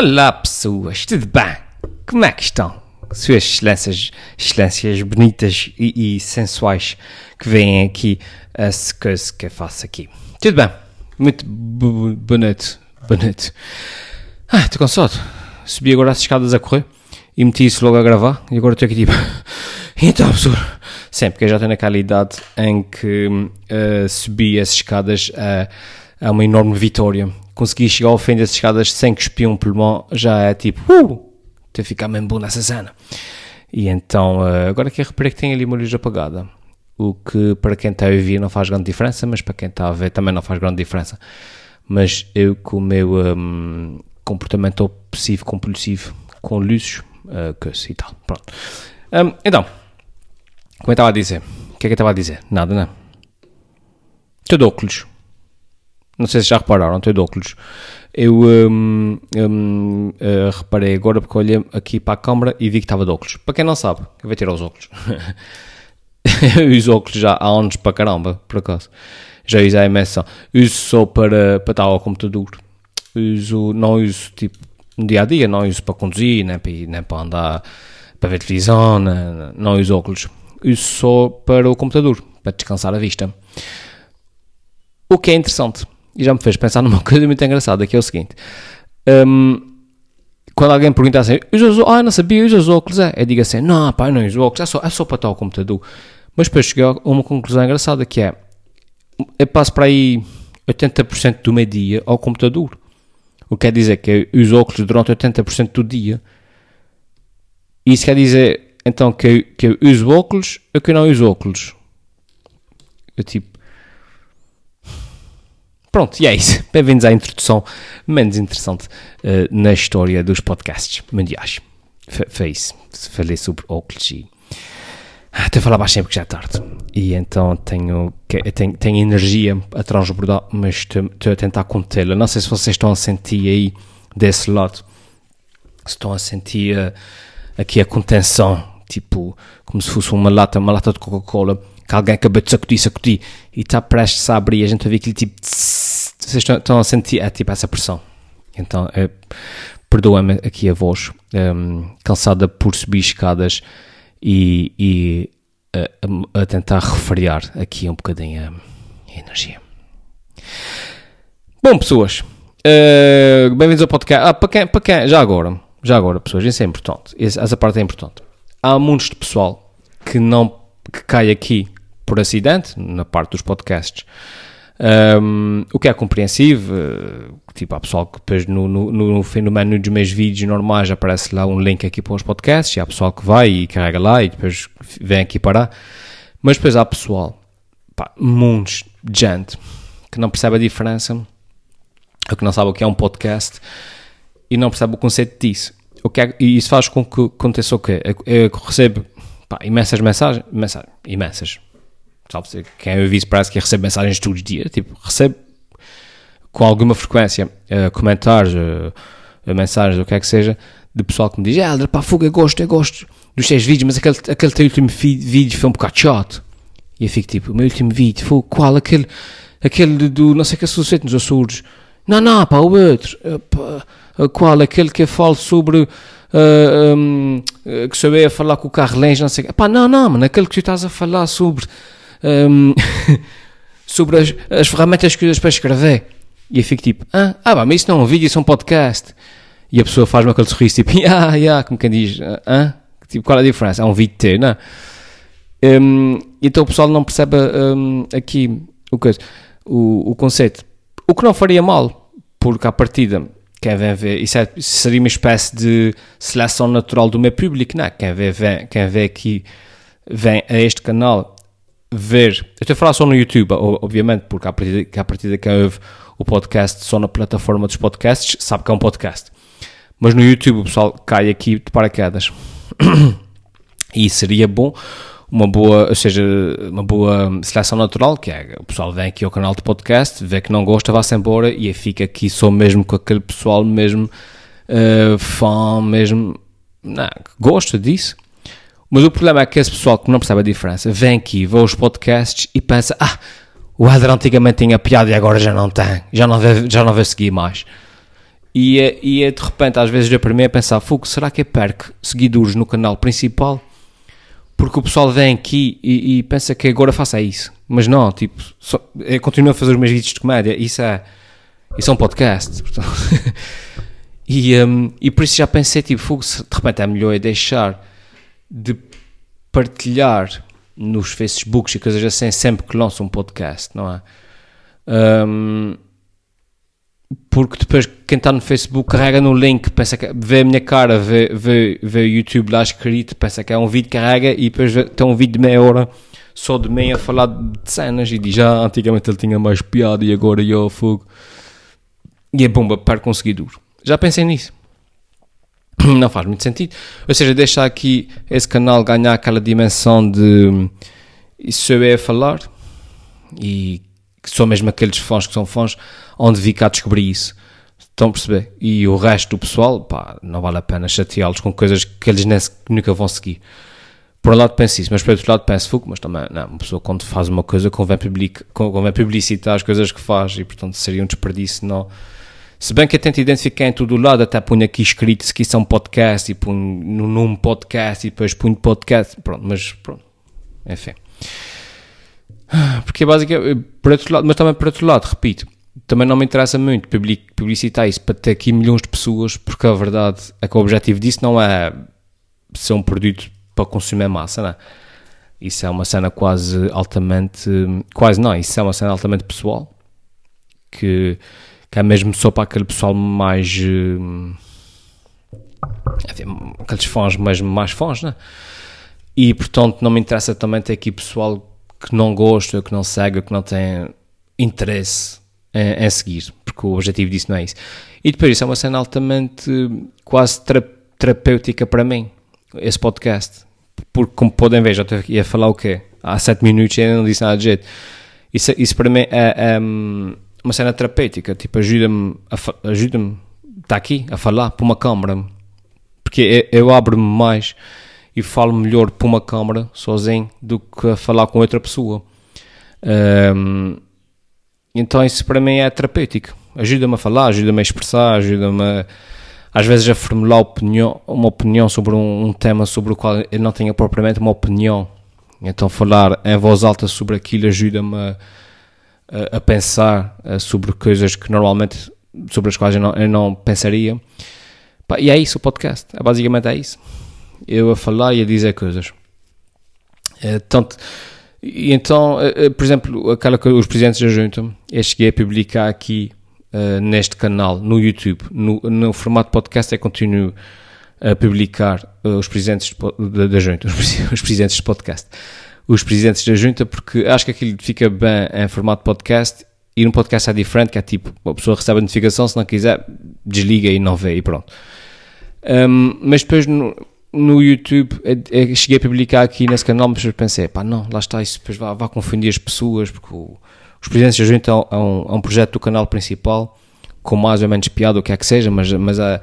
Olá pessoas, tudo bem? Como é que estão? Suas excelências, excelências bonitas e, e sensuais que vêm aqui a se que eu faço aqui. Tudo bem? Muito bonito, bonito. Ah, estou cansado. Subi agora as escadas a correr e meti isso logo a gravar e agora estou aqui tipo... Então, pessoal, sempre porque eu já estou naquela idade em que eh, subi as escadas a, a uma enorme vitória. Consegui chegar ao fim das escadas sem cuspir um pulmão, já é tipo, uh, a ficar mesmo bom nessa cena. E então, eh, agora que eu reparei que tem ali uma luz apagada, o que para quem está a ouvir não faz grande diferença, mas para quem está a ver também não faz grande diferença. Mas eu, com o meu hum, comportamento obsessivo compulsivo com luzes, uh, e tal, pronto. Hum, então, como eu estava a dizer, o que é que eu estava a dizer? Nada, não. Estou de óculos. Não sei se já repararam, estou de óculos. Eu hum, hum, eh, reparei agora porque olhei aqui para a câmara e vi que estava de óculos. Para quem não sabe, eu vou tirar os óculos. eu uso óculos já há anos para caramba, por acaso. Já usei a imensa. Uso só para, para estar ao computador. Uso, não uso tipo no dia a dia, não uso para conduzir, nem para, nem para andar, para ver televisão, não uso óculos. Uso só para o computador, para descansar a vista. O que é interessante, e já me fez pensar numa coisa muito engraçada, que é o seguinte. hum, quando alguém pergunta assim, usas, ah, não sabia, usas óculos, é? Eu digo assim, não, pá, não uso óculos, é só, é só para estar ao computador. Mas depois cheguei a uma conclusão engraçada, que é, eu passo para aí 80% do meu dia ao computador. O que quer dizer que eu uso óculos durante 80% do dia. Isso quer dizer, então, que eu, que eu uso óculos ou que eu não uso óculos. Eu tipo... Pronto, e é isso. Bem-vindos à introdução menos interessante eh, na história dos podcasts mundiais. Foi, isso. Falei sobre óculos e... Ah, Estou a falar baixinho porque já é tarde. E então tenho, tenho, tenho energia a transbordar, mas estou, estou a tentar contê-la. Não sei se vocês estão a sentir aí desse lado. Se estão a sentir eh, aqui a contenção, tipo, como se fosse uma lata, uma lata de Coca-Cola, que alguém acabou de sacudir, sacudir, e está prestes a abrir, a gente vai ver aquele tipo, tss, vocês estão, estão a sentir, é tipo essa pressão. Então, eh, perdoa-me aqui a voz, ehm, cansada por subir escadas e, e eh, a, a tentar refriar aqui um bocadinho a energia. Bom, pessoas, eh, bem-vindos ao podcast. Ah, para quem, para quem, já agora, já agora, pessoas, isso é importante. Esse- essa parte é importante. Há muitos de pessoal que não que cai aqui por acidente na parte dos podcasts. Um, o que é compreensível, eh, tipo, há pessoal que depois no, no, no menu dos meus vídeos normais aparece lá um link aqui para os podcasts, e há pessoal que vai e carrega lá e depois vem aqui parar. Mas depois há pessoal, pá, muitos de gente que não percebe a diferença, ou que não sabe o que é um podcast e não percebe o conceito disso. O que é- e isso faz com que aconteça o quê? Eu, eu recebo pá, imensas mensagens, mensagens, imensas. Sabe, quem eu aviso parece que recebe mensagens todos os dias, tipo, recebo com alguma frequência eh, comentários, eh, mensagens, o que é que seja, de pessoal que me diz, ah, pá, fogo, eu gosto, eu gosto dos teus vídeos, mas aquele, aquele teu último vídeo foi um bocado chato. E eu fico tipo, o meu último vídeo foi qual? Aquele, aquele do, não sei o que, sucesso nos Açores. Não, não, pá, o outro. Eh, pá, qual? Aquele que eu falo sobre, eh, hum, eh, que sou eu a falar com o Carlinhos, não sei o que. Pá, não, não, mano, aquele que tu estás a falar sobre, hum, sobre as, as ferramentas que usas para escrever. E eu fico tipo, ah, ah mas isso não é um vídeo, isso é um podcast. E a pessoa faz-me aquele sorriso tipo, ah, yeah, como quem diz, ah, ah? Tipo, qual é a diferença? É um vídeo teu, não é? Hum, então o pessoal não percebe hum, aqui o, coisa, o, o conceito. O que não faria mal, porque à partida, quem vem ver, isso, é- seria uma espécie de seleção natural do meu público, não é? Quem vê, vem, quem vê aqui, vem a este canal ver. Eu estou a falar só no YouTube, obviamente, porque à partida, que à partida quem ouve o podcast só na plataforma dos podcasts sabe que é um podcast. Mas no YouTube o pessoal cai aqui de paraquedas. E seria bom uma boa, ou seja, uma boa seleção natural, que é o pessoal vem aqui ao canal de podcast, vê que não gosta, vá-se embora e fica aqui só mesmo com aquele pessoal mesmo eh, fã, mesmo não, gosta disso. Mas o problema é que esse pessoal que não percebe a diferença vem aqui, vê os podcasts e pensa: ah, o Adler antigamente tinha piada e agora já não tem, já não vai, já não vai seguir mais. E é, e é de repente, às vezes, eu para mim a pensar: Fogo, será que eu perco seguidores no canal principal? Porque o pessoal vem aqui e, e pensa que agora faça isso. Mas não, tipo, só, eu continuo a fazer os meus vídeos de comédia. Isso é, isso é um podcast. E, um, e por isso já pensei: tipo, Fogo, de repente é melhor eu deixar de partilhar nos Facebooks e coisas assim sempre que lanço um podcast, não é? Um, porque depois quem está no Facebook carrega no link, pensa que vê a minha cara, vê, vê, vê o YouTube lá escrito, pensa que é um vídeo, carrega e depois tem um vídeo de meia hora só de meia a falar de cenas e diz já ah, antigamente ele tinha mais piada e agora eu fogo. E é bomba para conseguir Já pensei nisso. Não faz muito sentido. Ou seja, deixar aqui esse canal ganhar aquela dimensão de isso eu é a falar e só mesmo aqueles fãs que são fãs onde vi cá descobrir isso. Estão a perceber? E o resto do pessoal, pá, não vale a pena chateá-los com coisas que eles nem, nunca vão seguir. Por um lado penso isso, mas por outro lado penso, fuck, mas também, não, uma pessoa quando faz uma coisa convém, public, convém publicitar as coisas que faz e portanto seria um desperdício não... Se bem que eu tento identificar em todo lado, até ponho aqui escrito se que isso é um podcast e ponho no nome podcast e depois ponho podcast, pronto, mas pronto, enfim. Porque basicamente, por outro lado, mas também por outro lado, repito, também não me interessa muito publicitar isso para ter aqui milhões de pessoas, porque a verdade é que o objetivo disso não é ser um produto para consumir massa, não é? Isso é uma cena quase altamente, quase não, isso é uma cena altamente pessoal, que, que é mesmo só para aquele pessoal mais, enfim, aqueles fãs mesmo mais fãs, não é? E portanto não me interessa também ter aqui pessoal que não gosta, que não segue, que não tem interesse em, em, seguir, porque o objetivo disso não é isso. E depois isso é uma cena altamente quase terapêutica para mim, esse podcast. Porque, como podem ver, já estou a falar o quê? Há sete minutos e ainda não disse nada de jeito. Isso, isso para mim é, é uma cena terapêutica, tipo, ajuda-me, ajuda-me, está aqui a falar para uma câmara, porque eu, abro-me mais e falo melhor para uma câmara sozinho do que a falar com outra pessoa. Um, então isso para mim é terapêutico. Ajuda-me a falar, ajuda-me a expressar, ajuda-me às vezes a formular opinião, uma opinião sobre um, um, tema sobre o qual eu não tenho propriamente uma opinião. Então falar em voz alta sobre aquilo ajuda-me a, a, a, pensar eh, sobre coisas que normalmente sobre as quais eu não, eu não pensaria. E é isso o podcast. É, basicamente é isso eu a falar e a dizer coisas. É, tanto, e então, é, é, por exemplo, aquela que os presidentes da junta, eu cheguei a publicar aqui neste canal, no YouTube, no, no formato podcast, eu continuo a publicar os presidentes da junta, os, os presidentes de podcast, os presidentes da junta, porque acho que aquilo fica bem em formato podcast e no podcast é diferente, que é tipo, a pessoa recebe a notificação, se não quiser, desliga e não vê e pronto. Um, mas depois no, no YouTube, eu cheguei a publicar aqui nesse canal, mas pensei, pá, não, lá está, isso depois vai, confundir as pessoas, porque o, os Presidentes da Junta é um, é um, projeto do canal principal, com mais ou menos piada, o que é que seja, mas, mas é, ou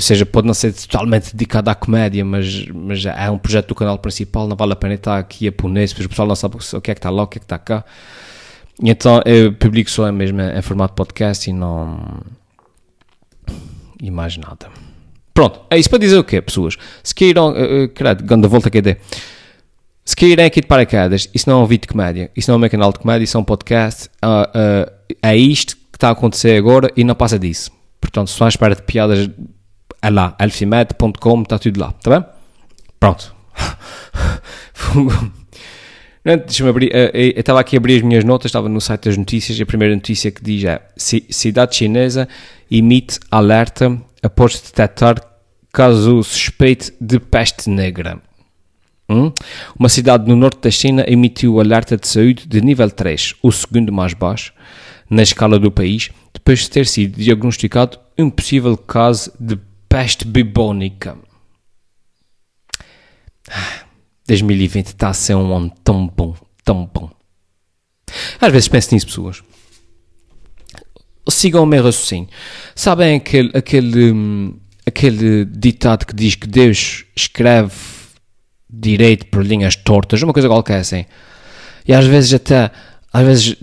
seja, pode não ser totalmente dedicado à comédia, mas, mas é um projeto do canal principal, não vale a pena estar aqui a pôr porque o pessoal não sabe o que é que está lá, o que é que está cá. E então eu publico só mesmo em formato podcast e não. e mais nada. Pronto, é isso para dizer o quê, pessoas? Se queiram, uh, uh, caralho, da volta que é Se querem aqui de paraquedas, isso não é um vídeo de comédia, isso não é um meu canal de comédia, isso é um podcast, uh, uh, é isto que está a acontecer agora e não passa disso. Portanto, se estão à espera de piadas, lá, alfimed.com, está tudo lá, está bem? Pronto. Deixa-me abrir, uh, eu estava aqui a abrir as minhas notas, estava no site das notícias e a primeira notícia que diz é Cidade chinesa emite alerta após detectar caso suspeito de peste negra. Hum? Uma cidade no norte da China emitiu alerta de saúde de nível 3, o segundo mais baixo, na escala do país, depois de ter sido diagnosticado um possível caso de peste bubónica. 2020 está a ser um ano tão bom, tão bom. Às vezes penso nisso, pessoas sigam o meu raciocínio. Sabem aquele, aquele, hum, aquele ditado que diz que Deus escreve direito por linhas tortas, uma coisa qualquer assim. E às vezes até, às vezes,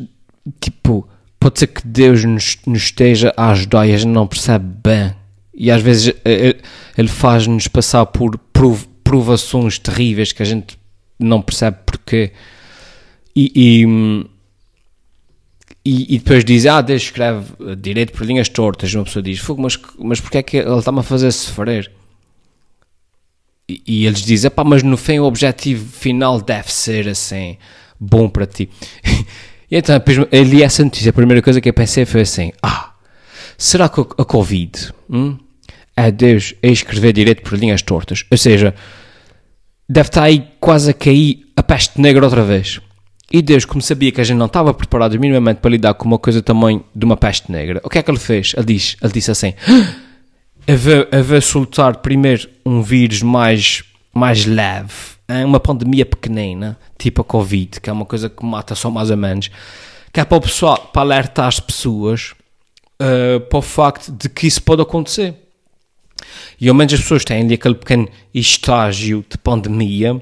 tipo, pode ser que Deus nos, nos esteja a ajudar e a gente não percebe bem. E às vezes ele, ele faz-nos passar por prov, provações terríveis que a gente não percebe porquê. E, e, e, depois diz, ah, Deus escreve direito por linhas tortas. Uma pessoa diz, Fogo, mas, mas porquê é que ele está-me a fazer sofrer? E, e eles dizem, pá, mas no fim o objetivo final deve ser assim, bom para ti. e então, eu li essa notícia, a primeira coisa que eu pensei foi assim, ah, será que a Covid hum, é Deus a escrever direito por linhas tortas? Ou seja, deve estar aí quase a cair a peste negra outra vez. E Deus, como sabia que a gente não estava preparado minimamente para lidar com uma coisa tamanho de uma peste negra, o que é que ele fez? Ele, diz, ele disse assim: a ver soltar primeiro um vírus mais, mais leve, hein? uma pandemia pequenina, tipo a Covid, que é uma coisa que mata só mais ou menos, que é para o pessoal, para alertar as pessoas uh, para o facto de que isso pode acontecer. E ao menos as pessoas têm ali aquele pequeno estágio de pandemia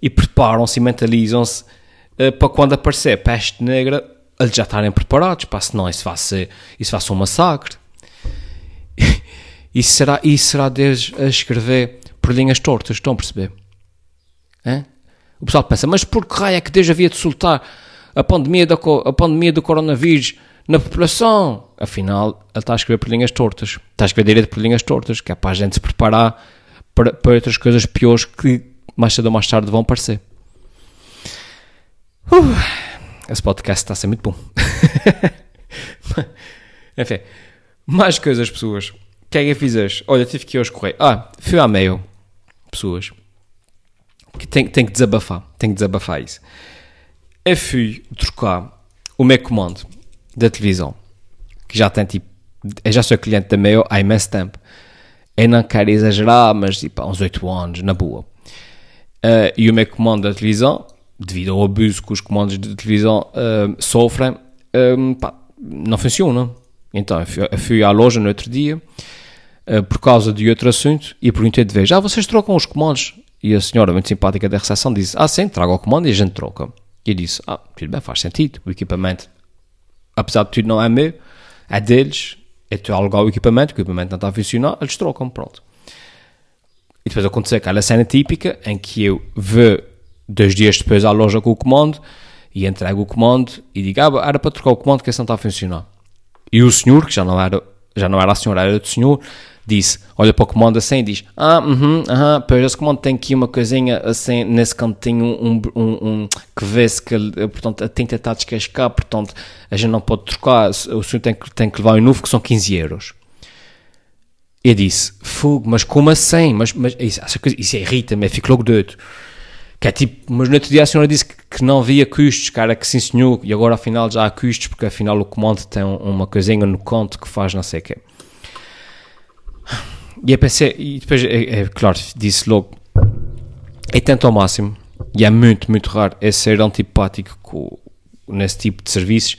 e preparam-se e mentalizam-se uh, para quando aparecer peste negra, eles já estarem preparados, para senão isso vai ser, isso vai ser um massacre. E será, e será Deus a escrever por linhas tortas? Estão a perceber? O pessoal pensa, mas por que raio é que Deus havia de soltar a pandemia, da, a pandemia do coronavírus na população? Afinal, ele está a escrever por linhas tortas. Está a escrever direito por linhas tortas, que é para a gente se preparar para, para outras coisas piores que mais cedo ou mais tarde vão aparecer. Uh, esse podcast está a ser muito bom. Enfim, mais coisas, pessoas que é que eu fiz hoje? Olha, tive que ir hoje correr. Ah, fui à meio. Pessoas. Que tem, tem que desabafar. Tem que desabafar isso. Eu fui trocar o meu comando da televisão. Que já tem tipo. Eu já sou cliente da meio há imenso tempo. Eu não quero exagerar, mas tipo há uns 8 anos, na boa. Uh, e o meu comando da televisão, devido ao abuso que os comandos de televisão uh, sofrem, um, pá, não funciona. Então eu fui à loja no outro dia uh, por causa de outro assunto e perguntei de vez: Ah, vocês trocam os comandos? E a senhora, muito simpática da recepção, disse: Ah, sim, traga o comando e a gente troca. E eu disse: Ah, tudo bem, faz sentido. O equipamento, apesar de tudo, não é meu, é deles. Estou a alugar o equipamento, o equipamento não está a funcionar, eles trocam, pronto. E depois aconteceu aquela cena típica em que eu vou dois dias depois à loja com o comando e entrego o comando e digo: Ah, era para trocar o comando que esse não está a funcionar. E o senhor, que já não era, já não era a senhora, era o senhor, disse, olha para o comando assim e diz, ah, uhum, aham, pois esse comando tem aqui uma coisinha assim, nesse cantinho, um, um, um que vê-se que, portanto, a tinta está a descascar, portanto, a gente não pode trocar, o senhor tem que, tem que levar um novo, que são 15 euros. Eu disse, fogo, mas como assim? Mas, mas isso, isso irrita-me, eu fico logo doido. Que é tipo, mas no outro dia a senhora disse que, que, não havia custos, cara, que sim senhor, e agora afinal já há custos, porque afinal o comando tem uma coisinha no conto que faz não sei o quê. E eu pensei, e depois, é, é claro, disse logo, é tanto ao máximo, e é muito, muito raro, é ser antipático com, nesse tipo de serviços,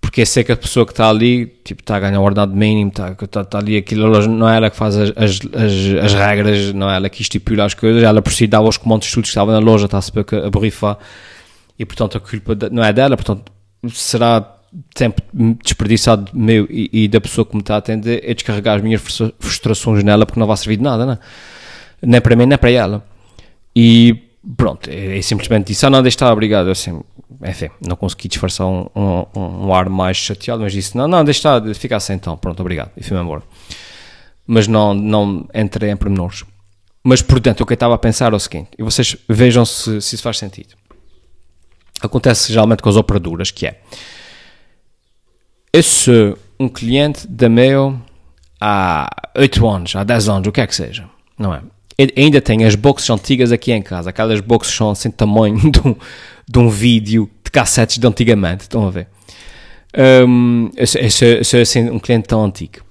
porque eu sei que a pessoa que está ali, tipo, está a ganhar o ordenado mínimo, está, está, está ali, aquilo não é ela que faz as, as, as, as, regras, não é ela que estipula as coisas, ela por si dava os comandos estudos que estavam na loja, está-se a borrifar, e portanto a culpa não é dela, portanto será tempo desperdiçado meu e, e, da pessoa que me está a atender é descarregar as minhas frustrações nela porque não vai servir de nada, não é? Nem para mim, nem para ela. E pronto, é, é simplesmente disse, ah não, deixa estar, obrigado. Assim, enfim, não consegui disfarçar um, um, um, ar mais chateado, mas disse, não, não, deixa estar, fica assim então, pronto, obrigado. E fui-me embora. Mas não, não entrei em pormenores. Mas, portanto, o que eu estava a pensar é o seguinte, e vocês vejam se, se isso faz sentido. Acontece geralmente com as operadoras, que é esse um cliente da Mail há 8 anos, há 10 anos, o que é que seja, não é? ainda tem as boxes antigas aqui em casa, aquelas boxes são assim tamanho de um, de um vídeo de cassetes de antigamente, estão a ver? Um, eu, eu, sou, assim um cliente tão antigo.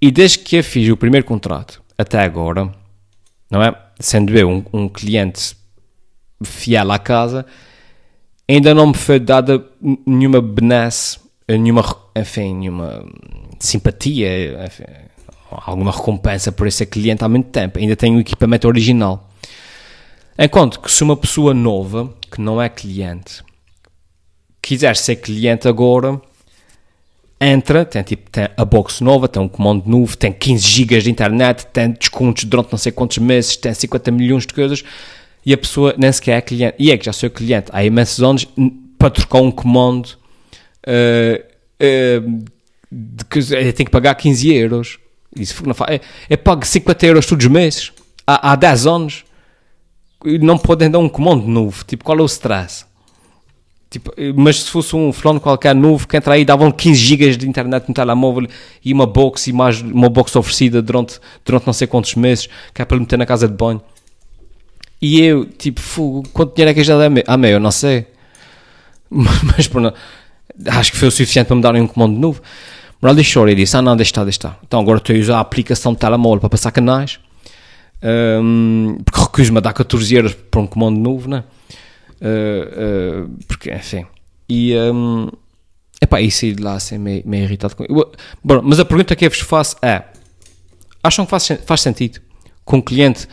E desde que eu fiz o primeiro contrato até agora, não é? Sendo eu um, um cliente fiel à casa, ainda não me foi dada nenhuma benesse nenhuma, enfim, nenhuma simpatia, enfim, alguma recompensa por esse cliente há muito tempo. Ainda tem o equipamento original. Enquanto que se uma pessoa nova, que não é cliente, quiser ser cliente agora, entra, tem tipo tem a box nova, tem um comando novo, tem 15 GB de internet, tem descontos durante não sei quantos meses, tem 50 milhões de coisas e a pessoa nem sequer é cliente. E é que já sou cliente há imensos anos para trocar um comando uh, uh, de que pagar 15 euros. Isso não é, é pago 50 euros todos os meses há, há 10 anos e não podem dar um comando novo. Tipo, qual é o stress? Tipo, mas se fosse um fulano qualquer novo que entra aí, davam 15 GB de internet no telemóvel e uma box e mais uma box oferecida durante, durante não sei quantos meses, que é para meter na casa de banho. E eu, tipo, fogo, quanto dinheiro é que já dá? Ah, meu, eu não sei. Mas, mas acho que foi o suficiente para me darem um comando novo. Moral da história, disse, ah não, deixa estar, deixa estar. Então agora estou a usar a aplicação de telemóvel para passar canais, um, porque recuso-me a dar 14 euros para um comando novo, né? Uh, uh, porque, enfim. E, um, epá, e saí de lá assim meio, meio irritado com Bom, mas a pergunta que eu vos faço é: acham que faz, faz sentido que um cliente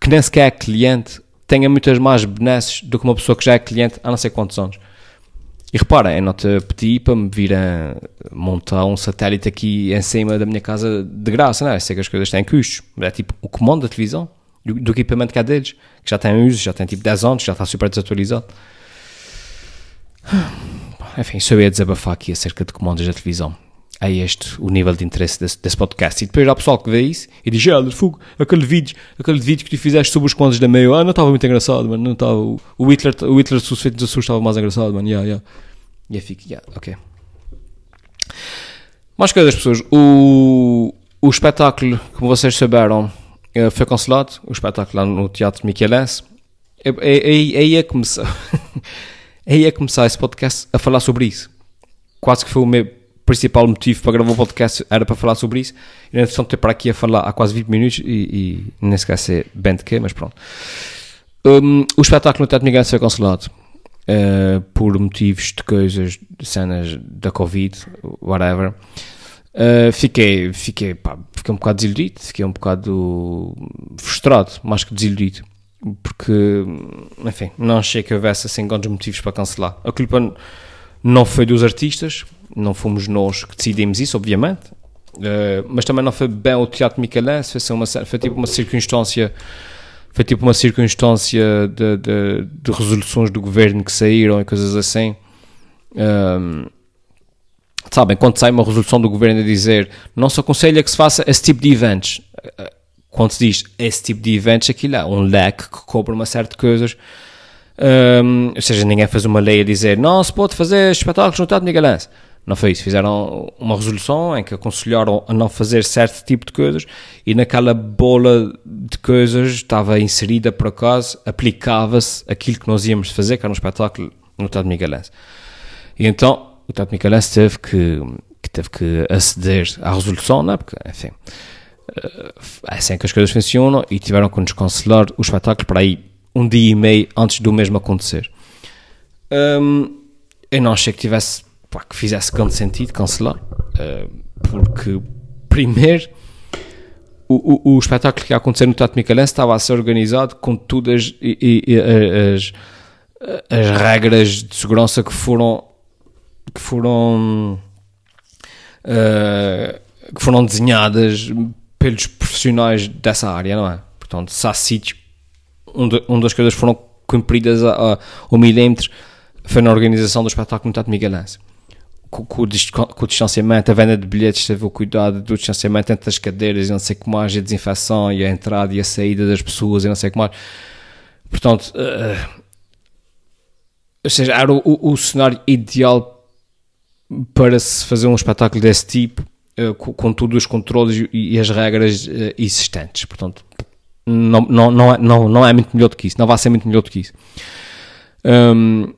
que nem sequer é cliente tenha muitas mais benesses do que uma pessoa que já é cliente há não sei quantos anos? E repara, eu não te para me vir a montar um satélite aqui em cima da minha casa de graça, não é? Sei que as coisas têm custos. É tipo o comando da televisão do, do equipamento há deles, que já tem uso, já tem tipo 10 anos, já está super desatualizado. Enfim, só ia desabafar aqui acerca de comandos da televisão. É este o nível de interesse desse, desse podcast. E depois há pessoal que vê isso e diz: Olha, fogo, aquele vídeo, aquele vídeo que tu fizeste sobre os comandos da meio, ah, não estava muito engraçado, mano. Não estava. O Hitler, o Hitler suspeito de estava mais engraçado, mano. Yeah, yeah. E eu fico, yeah, ok. Mais coisas, pessoas. O, o espetáculo, como vocês souberam, eh, foi cancelado, o espetáculo lá no Teatro Michelense. Aí é começar, aí é começar esse podcast a falar sobre isso. Quase que foi o meu principal motivo para gravar o podcast, era para falar sobre isso. E na intenção de ter para aqui a falar há quase 20 minutos e, e nem sequer sei bem de quê, mas pronto. Um, o espetáculo no Teatro Michelense foi cancelado. Uh, por motivos de coisas, de cenas da Covid, whatever. Uh, fiquei, fiquei, pá, fiquei um bocado desiludido, fiquei um bocado frustrado, mais que desiludido, porque, enfim, não achei que houvesse assim grandes motivos para cancelar. A culpa não foi dos artistas, não fomos nós que decidimos isso, obviamente, uh, mas também não foi bem o Teatro Michelense, foi, uma, foi tipo uma circunstância foi tipo uma circunstância de, de, de resoluções do governo que saíram e coisas assim. Um, ah, sabem, quando sai uma resolução do governo a dizer não se aconselha que se faça esse tipo de eventos, quando se diz esse tipo de eventos, aquilo é um leque que cobra uma série de coisas. Um, ou seja, ninguém fez uma lei a dizer não se pode fazer espetáculos no Teatro Nigalense. Não foi isso. Fizeram uma resolução em que aconselharam a não fazer certo tipo de coisas e naquela bola de coisas estava inserida por acaso, aplicava-se aquilo que nós íamos fazer, que era um espetáculo no Teatro Miguelense. E então o Tato Micalense teve que, que, teve que aceder à resolução, não é? Porque, enfim, eh, é assim que as coisas funcionam e tiveram que nos cancelar o espetáculo para aí um dia e meio antes do mesmo acontecer. Um, eu não achei que tivesse, pá, que fizesse grande sentido cancelar, uh, porque, primeiro, o, o, o, espetáculo que ia acontecer no Teatro Micalense estava a ser organizado com todas e, as, as regras de segurança que foram que foram uh, que foram desenhadas pelos profissionais dessa área, não é? Portanto, se há sítios onde, onde as coisas foram cumpridas a, a, ao milímetro foi na organização do espetáculo no Teatro Miguelense. Com, com, com, o distanciamento, a venda de bilhetes teve o cuidado do distanciamento entre as cadeiras e não sei o que mais, a desinfecção e a entrada e a saída das pessoas e não sei o que mais. Portanto, uh, ou seja, era o, o, o cenário ideal para se fazer um espetáculo desse tipo, uh, com, com todos os controles e, e as regras uh, existentes. Portanto, não, não, não, é, não, não é muito melhor do que isso, não vai ser muito melhor do que isso. Um,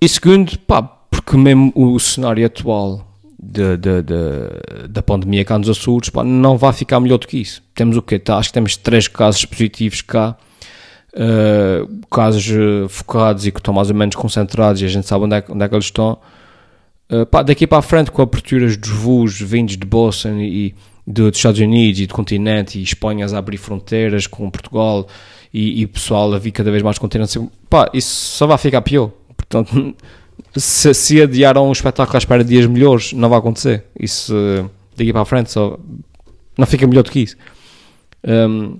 e segundo, pá, porque mesmo o cenário atual de, de, de, da pandemia cá nos Açores pá, não vai ficar melhor do que isso. Temos o quê? Tá, acho que temos três casos positivos cá. Uh, casos focados e que estão mais ou menos concentrados e a gente sabe onde é, onde é que eles estão Uh, pá, daqui para a frente, com aberturas dos voos vindos de Boston e, dos Estados Unidos e do continente e Espanha a abrir fronteiras com Portugal e, e pessoal a vir cada vez mais continente, pá, isso só vai ficar pior. Portanto, se, se adiaram um espetáculo à espera de dias melhores, não vai acontecer. Isso uh, daqui para a frente só não fica melhor do que isso. Um,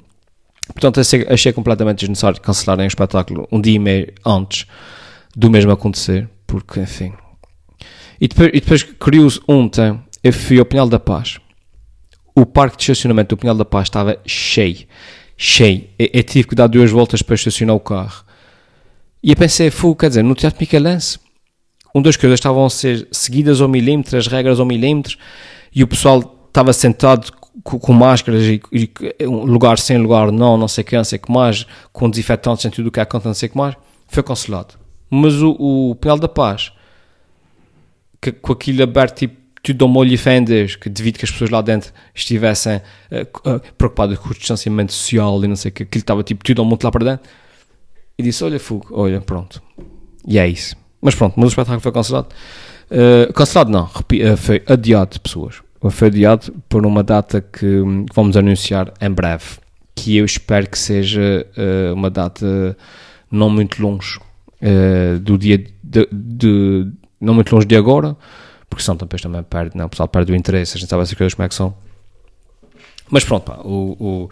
portanto, achei, achei, completamente desnecessário cancelarem o espetáculo um dia e meio antes do mesmo acontecer, porque enfim. E depois, e depois curioso, ontem eu fui ao Pinhal da Paz. O parque de estacionamento do Pinhal da Paz estava cheio, cheio. Eu, eu tive que dar duas voltas para estacionar o carro. E eu pensei, fui, quer dizer, no Teatro Michelense, onde as coisas estavam a ser seguidas ao milímetro, as regras ao milímetro, e o pessoal estava sentado com, com máscaras e, e, lugar sem lugar, não, não sei o que, não sei que mais, com desinfetantes em tudo o que é conta, não sei que mais, foi cancelado. Mas o, o Penal da Paz, que, com aquilo aberto, tipo, tudo ao molho e fendas, que devido que as pessoas lá dentro estivessem uh, uh, preocupadas com o distanciamento social e não sei o que, aquilo estava tipo tudo ao monte lá para dentro, e disse, olha, Fogo, olha, pronto. E é isso. Mas pronto, mas o espetáculo foi cancelado. Uh, cancelado não, foi adiado, pessoas foi adiado por uma data que vamos anunciar em breve, que eu espero que seja uma data não muito longe do dia de, de, não muito longe de agora, porque depois também perde, não, o pessoal perde o interesse, a gente sabe essas coisas como é que são. Mas pronto, pá, o, o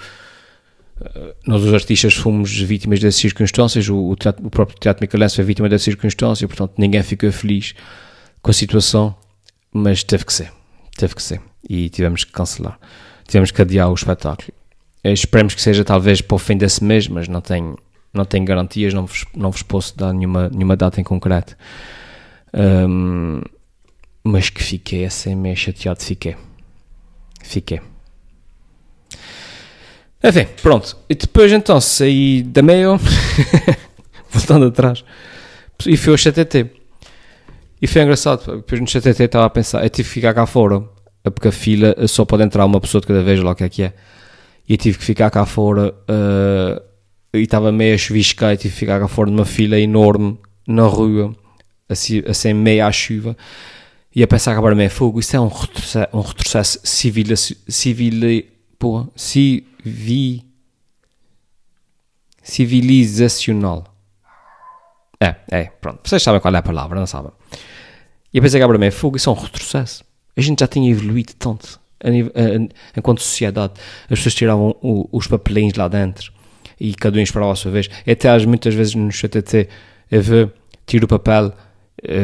uh, nós os artistas fomos vítimas dessas circunstâncias, o, o, teatro, o próprio Teatro Micalense foi vítima dessa circunstância, portanto ninguém ficou feliz com a situação, mas teve que ser teve que ser. E tivemos que cancelar. Tivemos que adiar o espetáculo. Esperemos que seja talvez para o fim desse mês, mas não tenho, não tenho garantias, não vos, não vos posso dar nenhuma, nenhuma data em concreto. Um, mas que fiquei assim meio chateado, fiquei. Fiquei. Enfim, pronto. E depois então saí da meio, voltando atrás, e fui ao CTT. E foi engraçado, depois no CTT estava a pensar, eu tive que ficar cá fora, porque a fila só pode entrar uma pessoa de cada vez, lá o que é que é. E eu tive que ficar cá fora, uh, e estava meio a chuviscar, e tive que ficar cá fora numa fila enorme, na rua, assim, assim meio à chuva, e a pensar agora meio fogo, isso é um retrocesso, um retrocesso civil, civil, porra, civi, civilizacional. É, é, pronto. Vocês sabem qual é a palavra, não sabem? E pensei que para mim, fogo, isso é um retrocesso. A gente já tinha evoluído tanto a nível, a, enquanto sociedade. As pessoas tiravam o, os papelinhos lá dentro e cada um esperava a sua vez. Até às, muitas vezes no CTT, eu tiro o papel,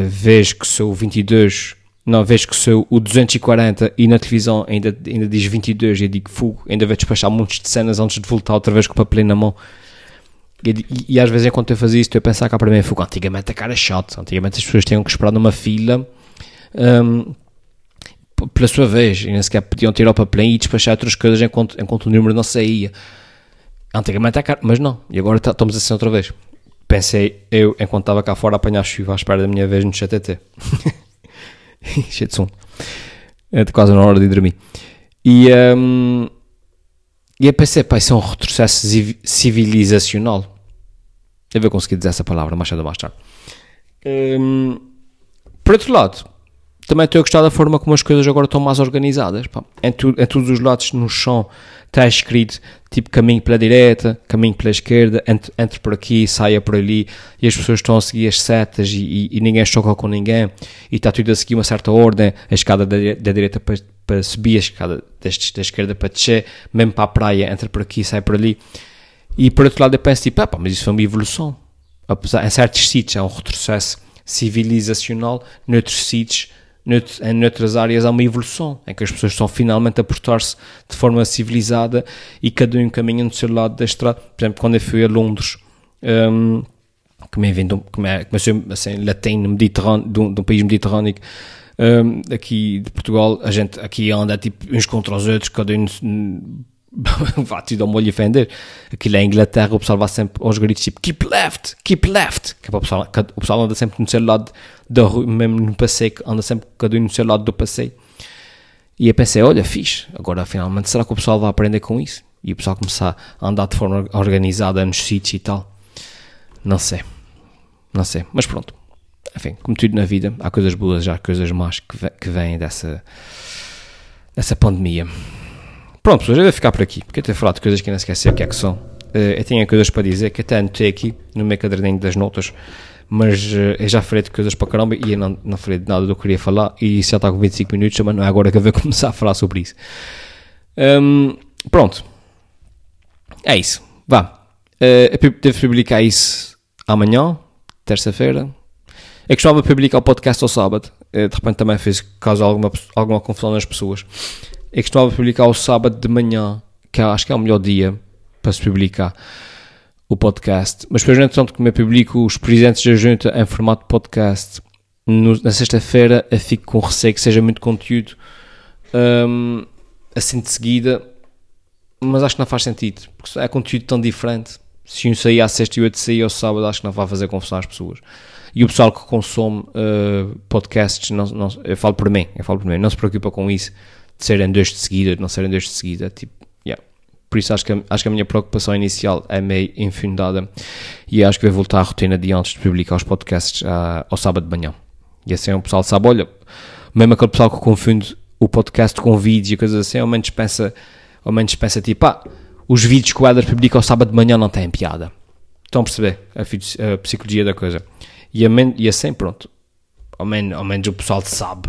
vejo que sou o 22, não, vejo que sou o 240 e na televisão ainda, ainda diz 22 e eu digo fogo, ainda vou despachar montes de cenas antes de voltar outra vez com o papelinho na mão. E, e, e, às vezes enquanto eu fazia isto eu pensava cá para mim, fogo, antigamente a cara é chato, antigamente as pessoas tinham que esperar numa fila um, pela sua vez, e nem sequer podiam tirar o papelinho e despachar outras coisas enquanto, enquanto o número não saía. Antigamente a cara, mas não, e agora tá, estamos assim outra vez. Pensei eu, enquanto estava cá fora a apanhar chuva à espera da minha vez no CTT. Cheio de som. É quase na hora de dormir. E, um, e eu pensei, pá, isso é um retrocesso civilizacional. Eu vou conseguir dizer essa palavra mais cedo ou mais tarde. Um, por outro lado, também estou a gostar da forma como as coisas agora estão mais organizadas. Pá. Em, tu, em todos os lados no chão está escrito tipo caminho pela direita, caminho pela esquerda, entre, entre por aqui, saia por ali, e as pessoas estão a seguir as setas e, e, e ninguém choca com ninguém, e está tudo a seguir uma certa ordem, a escada da, da direita para, para subir, a escada da, da esquerda para descer, mesmo para a praia, entra por aqui, sai por ali. E por outro lado eu penso tipo, ah, pá, mas isso foi uma evolução. Apesar, em certos sítios é um retrocesso civilizacional, noutros sítios em noutras áreas há uma evolução, em que as pessoas estão finalmente a portar-se de forma civilizada e cada um caminha no seu lado da estrada. Por exemplo, quando eu fui a Londres, um, que me me, comecei assim, latino, mediterrâneo, de um, de um país mediterrâneo, um, aqui de Portugal, a gente aqui anda tipo uns contra os outros, cada um vá te dar um molho e ofender. Aquilo é a Inglaterra, o pessoal vai sempre aos gritos tipo keep left, keep left. Que é para o, pessoal, o pessoal anda sempre no seu lado da rua, mesmo no passeio, anda sempre cada um no seu lado do passeio. E eu pensei, olha, fixe, agora finalmente será que o pessoal vai aprender com isso? E o pessoal começar a andar de forma organizada nos sítios e tal. Não sei, não sei, mas pronto. Enfim, como tudo na vida, há coisas boas, já há coisas más que, que vêm dessa, dessa pandemia. Pronto, pessoas, eu vou ficar por aqui, porque tenho falado de coisas que não esqueci o que é que são. Uh, eu tinha coisas para dizer que até anotei aqui no meu caderninho das notas, mas uh, eu já falei de coisas para caramba e eu não, não falei de nada do que eu queria falar e já está com 25 minutos, mas não é agora que eu vou começar a falar sobre isso. Um, pronto. É isso. Vá. Uh, devo publicar isso amanhã, terça-feira. Eu costumava publicar o podcast ao sábado. Uh, de repente também fez caso alguma, alguma confusão nas pessoas. Eu costumava publicar ao sábado de manhã, que acho que é o melhor dia para se publicar o podcast. Mas depois, entretanto, como eu publico os presidentes da junta em formato podcast, no, na sexta-feira eu fico com receio que seja muito conteúdo um, assim de seguida, mas acho que não faz sentido, porque é conteúdo tão diferente. Se um sair à sexta e o outro sair ao sábado, acho que não vai fazer confusão às pessoas. E o pessoal que consome uh, podcasts, não, não, eu falo por mim, eu falo por mim, não se preocupa com isso serem dois de seguida, de não serem dois de seguida, tipo, por isso acho que, acho que a minha preocupação inicial é meio infundada e acho que vai voltar à rotina de antes de publicar os podcasts uh, ao sábado de manhã. E assim o pessoal sabe, olha, mesmo aquele pessoal que confunde o podcast com vídeos e coisas assim, ao menos pensa, ao menos pensa tipo, ah, os vídeos que o Eder publica ao sábado de manhã não têm piada. Estão a perceber a, a psicologia da coisa. E, a e assim, pronto, ao menos, ao menos o pessoal sabe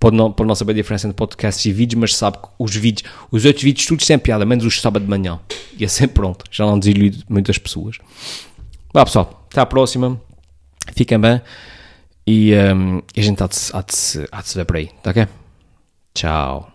pode não, pode não saber a diferença entre podcasts e vídeos, mas sabe que os vídeos, os outros vídeos, tudo sem piada, menos os sábado de manhã. E assim pronto, já não desilude muitas pessoas. Vá pessoal, até à próxima. Fiquem bem. E, um, a gente há de, há, de, há de se ver por aí, tá ok? Tchau.